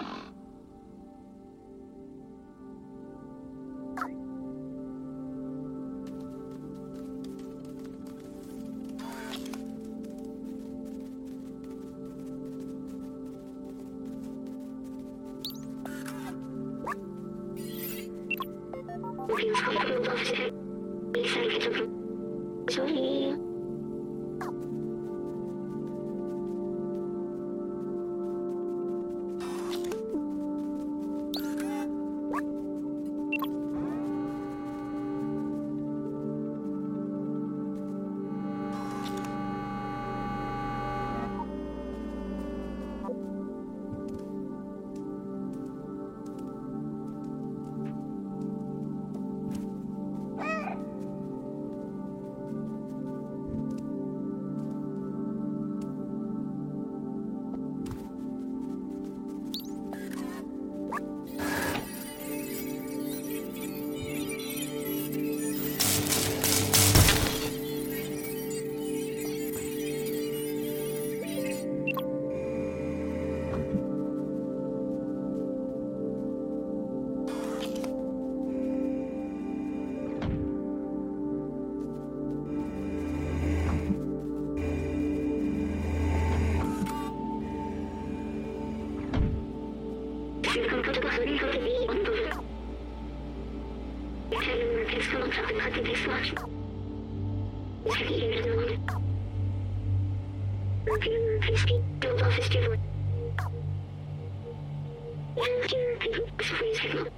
Oh! Şarkılar tepesi var. Sevgilerine var. Gül Fiski, Yolda Fiski var. Gül Fiski, Sıfır Yüz var.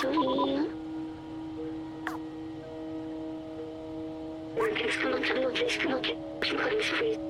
dream. Work is good, move is good, people is free.